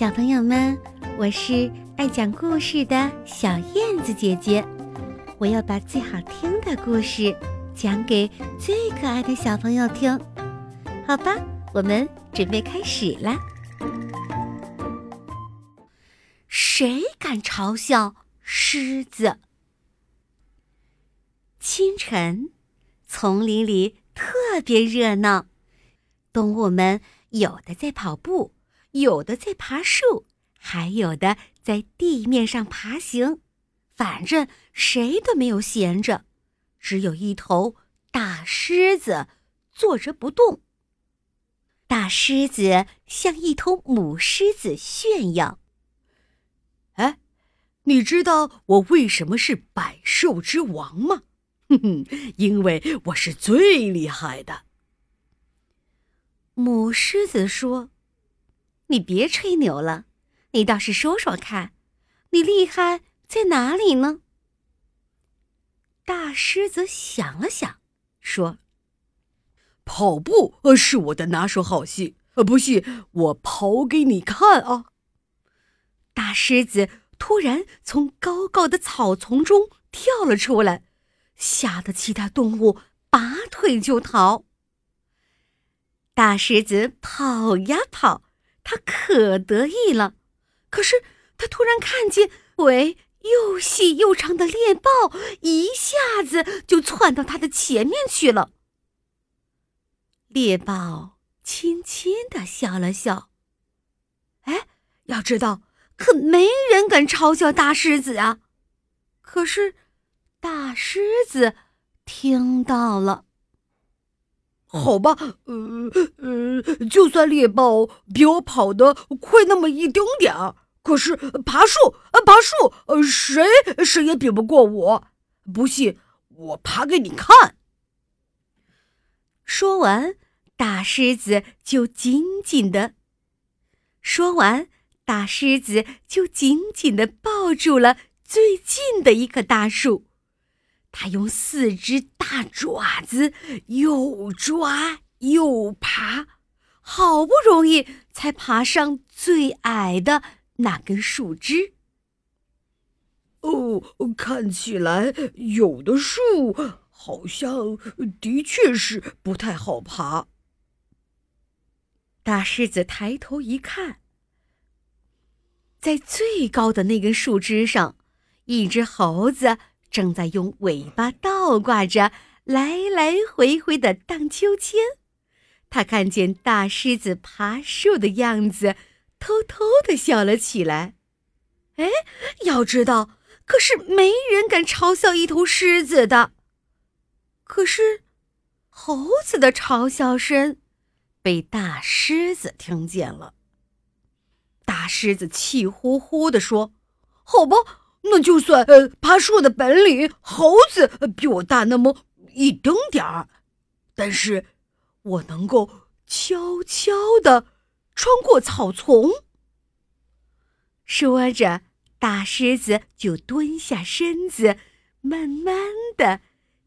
小朋友们，我是爱讲故事的小燕子姐姐，我要把最好听的故事讲给最可爱的小朋友听，好吧？我们准备开始啦。谁敢嘲笑狮子？清晨，丛林里特别热闹，动物们有的在跑步。有的在爬树，还有的在地面上爬行，反正谁都没有闲着。只有一头大狮子坐着不动。大狮子向一头母狮子炫耀：“哎，你知道我为什么是百兽之王吗？哼哼，因为我是最厉害的。”母狮子说。你别吹牛了，你倒是说说看，你厉害在哪里呢？大狮子想了想，说：“跑步呃是我的拿手好戏，呃不信我跑给你看啊！”大狮子突然从高高的草丛中跳了出来，吓得其他动物拔腿就逃。大狮子跑呀跑。他可得意了，可是他突然看见腿又细又长的猎豹一下子就窜到他的前面去了。猎豹轻轻的笑了笑，哎，要知道，可没人敢嘲笑大狮子啊！可是大狮子听到了。好吧，呃呃，就算猎豹比我跑得快那么一丁点儿，可是爬树，呃爬树，呃，谁谁也比不过我。不信，我爬给你看。说完，大狮子就紧紧的说完，大狮子就紧紧的抱住了最近的一棵大树。他用四只大爪子又抓又爬，好不容易才爬上最矮的那根树枝。哦，看起来有的树好像的确是不太好爬。大狮子抬头一看，在最高的那根树枝上，一只猴子。正在用尾巴倒挂着来来回回的荡秋千，他看见大狮子爬树的样子，偷偷的笑了起来。哎，要知道，可是没人敢嘲笑一头狮子的。可是，猴子的嘲笑声被大狮子听见了。大狮子气呼呼的说：“好吧。”那就算呃，爬树的本领，猴子比我大那么一丁点儿，但是我能够悄悄的穿过草丛。说着，大狮子就蹲下身子，慢慢的、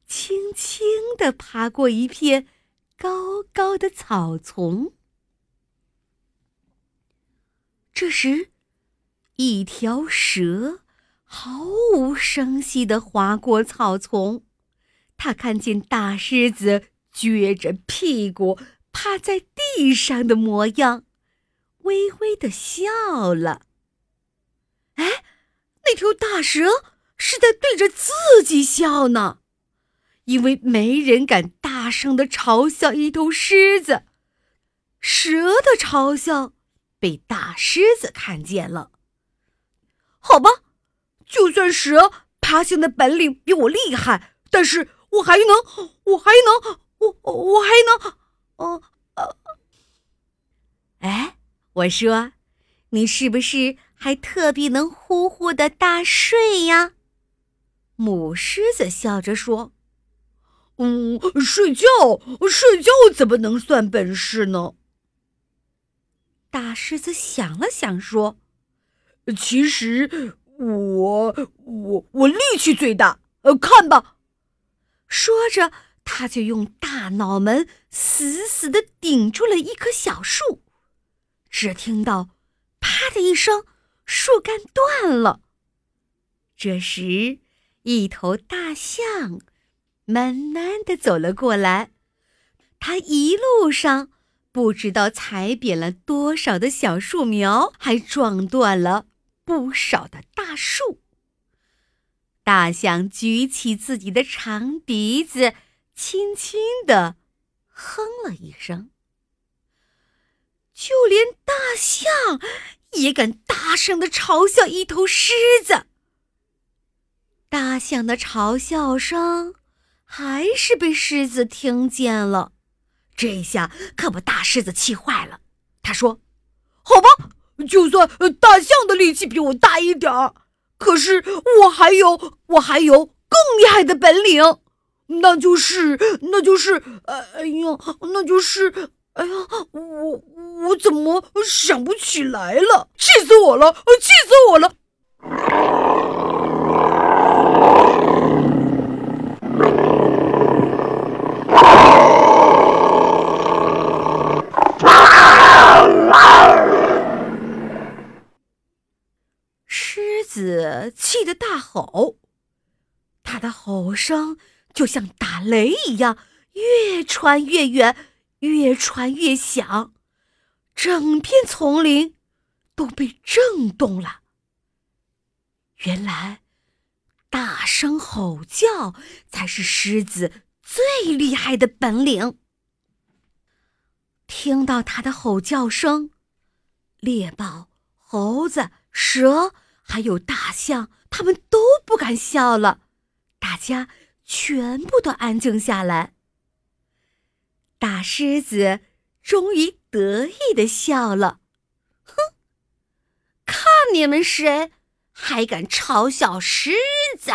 轻轻的爬过一片高高的草丛。这时，一条蛇。毫无声息地划过草丛，他看见大狮子撅着屁股趴在地上的模样，微微的笑了。哎，那条大蛇是在对着自己笑呢，因为没人敢大声的嘲笑一头狮子，蛇的嘲笑被大狮子看见了。好吧。就算蛇爬行的本领比我厉害，但是我还能，我还能，我我还能，哦呃，哎，我说，你是不是还特别能呼呼的大睡呀？母狮子笑着说：“嗯，睡觉，睡觉怎么能算本事呢？”大狮子想了想说：“其实。”我我我力气最大，呃，看吧。说着，他就用大脑门死死的顶住了一棵小树。只听到“啪”的一声，树干断了。这时，一头大象慢慢的走了过来，它一路上不知道踩扁了多少的小树苗，还撞断了不少的大树。大象举起自己的长鼻子，轻轻的哼了一声。就连大象也敢大声的嘲笑一头狮子。大象的嘲笑声还是被狮子听见了，这下可把大狮子气坏了。他说：“好吧，就算大象的力气比我大一点儿，可是我还有我还有更厉害的本领，那就是那就是哎呀，那就是哎呀，我。”我怎么想不起来了？气死我了！气死我了！狮子气得大吼，他的吼声就像打雷一样，越传越远，越传越响。整片丛林都被震动了。原来，大声吼叫才是狮子最厉害的本领。听到他的吼叫声，猎豹、猴子、蛇还有大象，他们都不敢笑了。大家全部都安静下来。大狮子终于。得意的笑了，哼！看你们谁还敢嘲笑狮子！